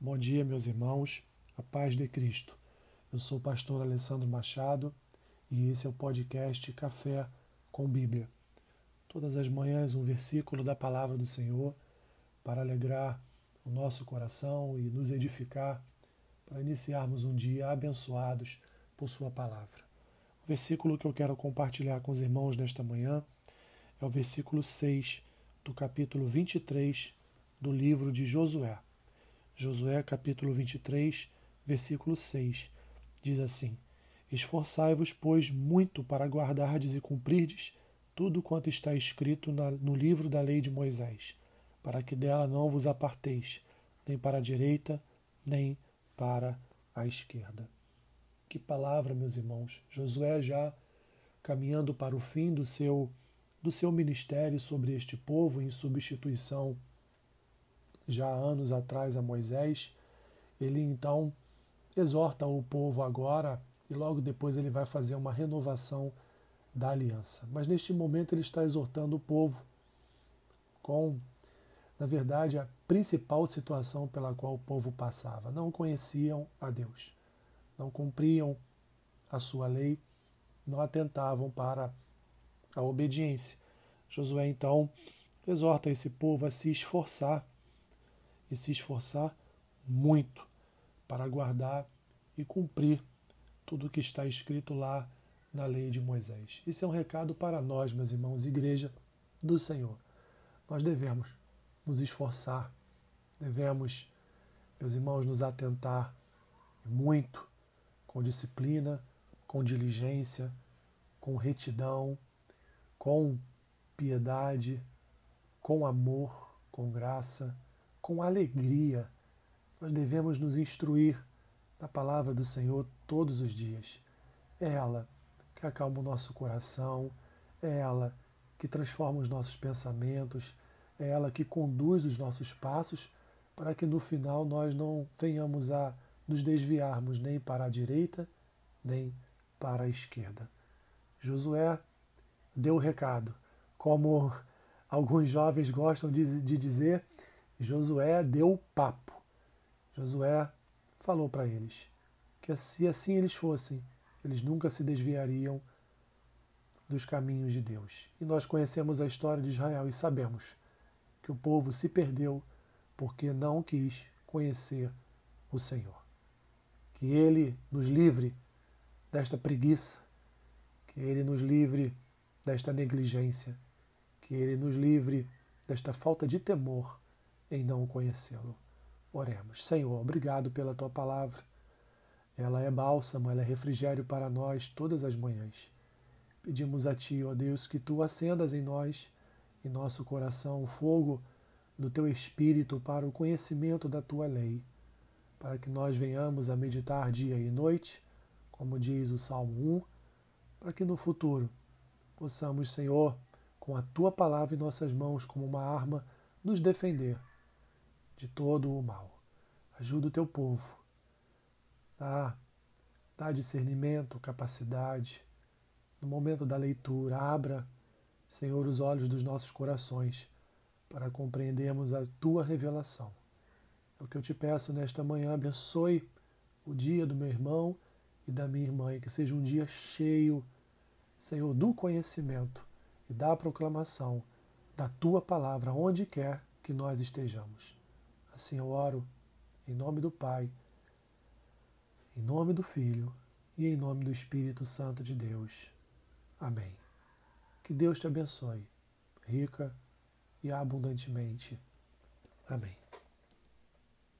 Bom dia, meus irmãos. A paz de Cristo. Eu sou o pastor Alessandro Machado e esse é o podcast Café com Bíblia. Todas as manhãs um versículo da palavra do Senhor para alegrar o nosso coração e nos edificar para iniciarmos um dia abençoados por sua palavra. O versículo que eu quero compartilhar com os irmãos nesta manhã é o versículo 6 do capítulo 23 do livro de Josué. Josué capítulo 23, versículo 6, diz assim: Esforçai-vos, pois, muito para guardardes e cumprirdes tudo quanto está escrito na, no livro da lei de Moisés, para que dela não vos aparteis, nem para a direita, nem para a esquerda. Que palavra, meus irmãos. Josué já caminhando para o fim do seu do seu ministério sobre este povo em substituição já há anos atrás a Moisés, ele então exorta o povo agora e logo depois ele vai fazer uma renovação da aliança. Mas neste momento ele está exortando o povo com, na verdade, a principal situação pela qual o povo passava. Não conheciam a Deus, não cumpriam a sua lei, não atentavam para a obediência. Josué então exorta esse povo a se esforçar e se esforçar muito para guardar e cumprir tudo o que está escrito lá na lei de Moisés. Isso é um recado para nós, meus irmãos, igreja do Senhor. Nós devemos nos esforçar, devemos, meus irmãos, nos atentar muito com disciplina, com diligência, com retidão, com piedade, com amor, com graça com alegria, nós devemos nos instruir na palavra do Senhor todos os dias. É ela que acalma o nosso coração, é ela que transforma os nossos pensamentos, é ela que conduz os nossos passos para que no final nós não venhamos a nos desviarmos nem para a direita nem para a esquerda. Josué deu o recado, como alguns jovens gostam de, de dizer, Josué deu o papo. Josué falou para eles que se assim eles fossem, eles nunca se desviariam dos caminhos de Deus. E nós conhecemos a história de Israel e sabemos que o povo se perdeu porque não quis conhecer o Senhor. Que Ele nos livre desta preguiça, que Ele nos livre desta negligência, que Ele nos livre desta falta de temor em não conhecê-lo. Oremos. Senhor, obrigado pela tua palavra. Ela é bálsamo, ela é refrigério para nós todas as manhãs. Pedimos a Ti, ó Deus, que Tu acendas em nós, em nosso coração, o fogo do Teu Espírito para o conhecimento da Tua lei, para que nós venhamos a meditar dia e noite, como diz o Salmo 1, para que no futuro possamos, Senhor, com a Tua palavra em nossas mãos como uma arma, nos defender de todo o mal. Ajuda o teu povo. Dá, dá discernimento, capacidade. No momento da leitura, abra, Senhor, os olhos dos nossos corações para compreendermos a tua revelação. É o que eu te peço nesta manhã. Abençoe o dia do meu irmão e da minha irmã, e que seja um dia cheio, Senhor, do conhecimento e da proclamação da tua palavra, onde quer que nós estejamos. Assim eu oro em nome do Pai, em nome do Filho e em nome do Espírito Santo de Deus. Amém. Que Deus te abençoe, rica e abundantemente. Amém.